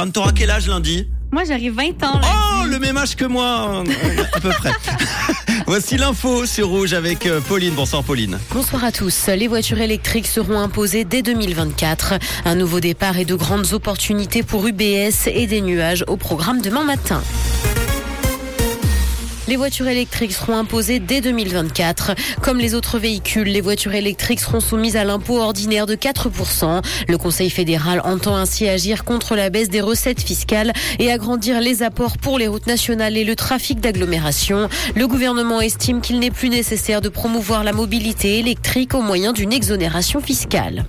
Anne, T'auras quel âge lundi Moi, j'arrive 20 ans. Oh, le même âge que moi, à peu près. Voici l'info sur Rouge avec euh, Pauline. Bonsoir Pauline. Bonsoir à tous. Les voitures électriques seront imposées dès 2024. Un nouveau départ et de grandes opportunités pour UBS et des nuages au programme demain matin. Les voitures électriques seront imposées dès 2024. Comme les autres véhicules, les voitures électriques seront soumises à l'impôt ordinaire de 4%. Le Conseil fédéral entend ainsi agir contre la baisse des recettes fiscales et agrandir les apports pour les routes nationales et le trafic d'agglomération. Le gouvernement estime qu'il n'est plus nécessaire de promouvoir la mobilité électrique au moyen d'une exonération fiscale.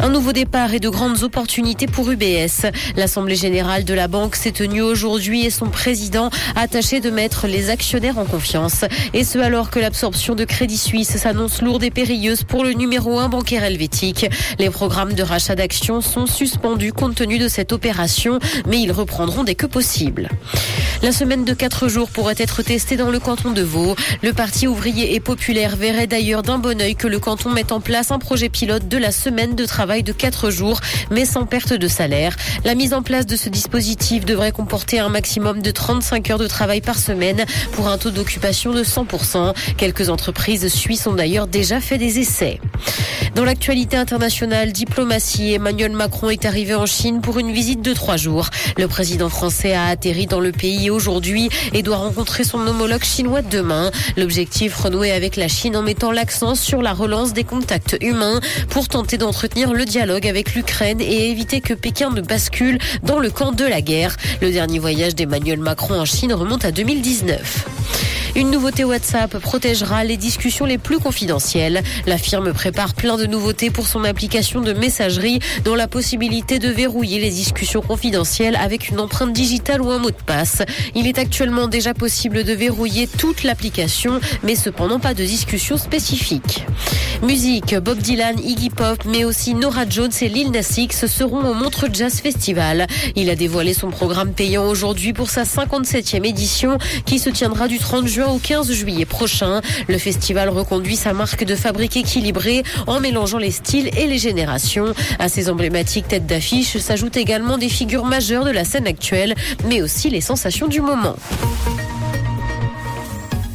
Un nouveau départ et de grandes opportunités pour UBS. L'Assemblée générale de la banque s'est tenue aujourd'hui et son président a tâché de mettre les actionnaires en confiance. Et ce alors que l'absorption de Crédit Suisse s'annonce lourde et périlleuse pour le numéro 1 bancaire helvétique. Les programmes de rachat d'actions sont suspendus compte tenu de cette opération, mais ils reprendront dès que possible. La semaine de 4 jours pourrait être testée dans le canton de Vaud. Le parti ouvrier et populaire verrait d'ailleurs d'un bon oeil que le canton mette en place un projet pilote de la semaine de travail de 4 jours, mais sans perte de salaire. La mise en place de ce dispositif devrait comporter un maximum de 35 heures de travail par semaine pour un taux d'occupation de 100%. Quelques entreprises suisses ont d'ailleurs déjà fait des essais. Dans l'actualité internationale, diplomatie, Emmanuel Macron est arrivé en Chine pour une visite de trois jours. Le président français a atterri dans le pays aujourd'hui et doit rencontrer son homologue chinois demain. L'objectif renouer avec la Chine en mettant l'accent sur la relance des contacts humains pour tenter d'entretenir le dialogue avec l'Ukraine et éviter que Pékin ne bascule dans le camp de la guerre. Le dernier voyage d'Emmanuel Macron en Chine remonte à 2019. Une nouveauté WhatsApp protégera les discussions les plus confidentielles. La firme prépare plein de nouveautés pour son application de messagerie, dont la possibilité de verrouiller les discussions confidentielles avec une empreinte digitale ou un mot de passe. Il est actuellement déjà possible de verrouiller toute l'application, mais cependant pas de discussion spécifique. Musique, Bob Dylan, Iggy Pop, mais aussi Nora Jones et Lil Nas X seront au Montreux Jazz Festival. Il a dévoilé son programme payant aujourd'hui pour sa 57e édition qui se tiendra du 30 juin au 15 juillet prochain. Le festival reconduit sa marque de fabrique équilibrée en mélangeant les styles et les générations. À ces emblématiques têtes d'affiche s'ajoutent également des figures majeures de la scène actuelle, mais aussi les sensations du moment.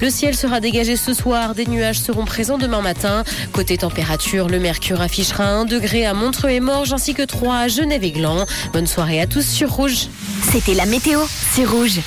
Le ciel sera dégagé ce soir, des nuages seront présents demain matin. Côté température, le mercure affichera 1 degré à Montreux et Morges ainsi que 3 à Genève et Gland. Bonne soirée à tous sur Rouge. C'était la météo, c'est rouge.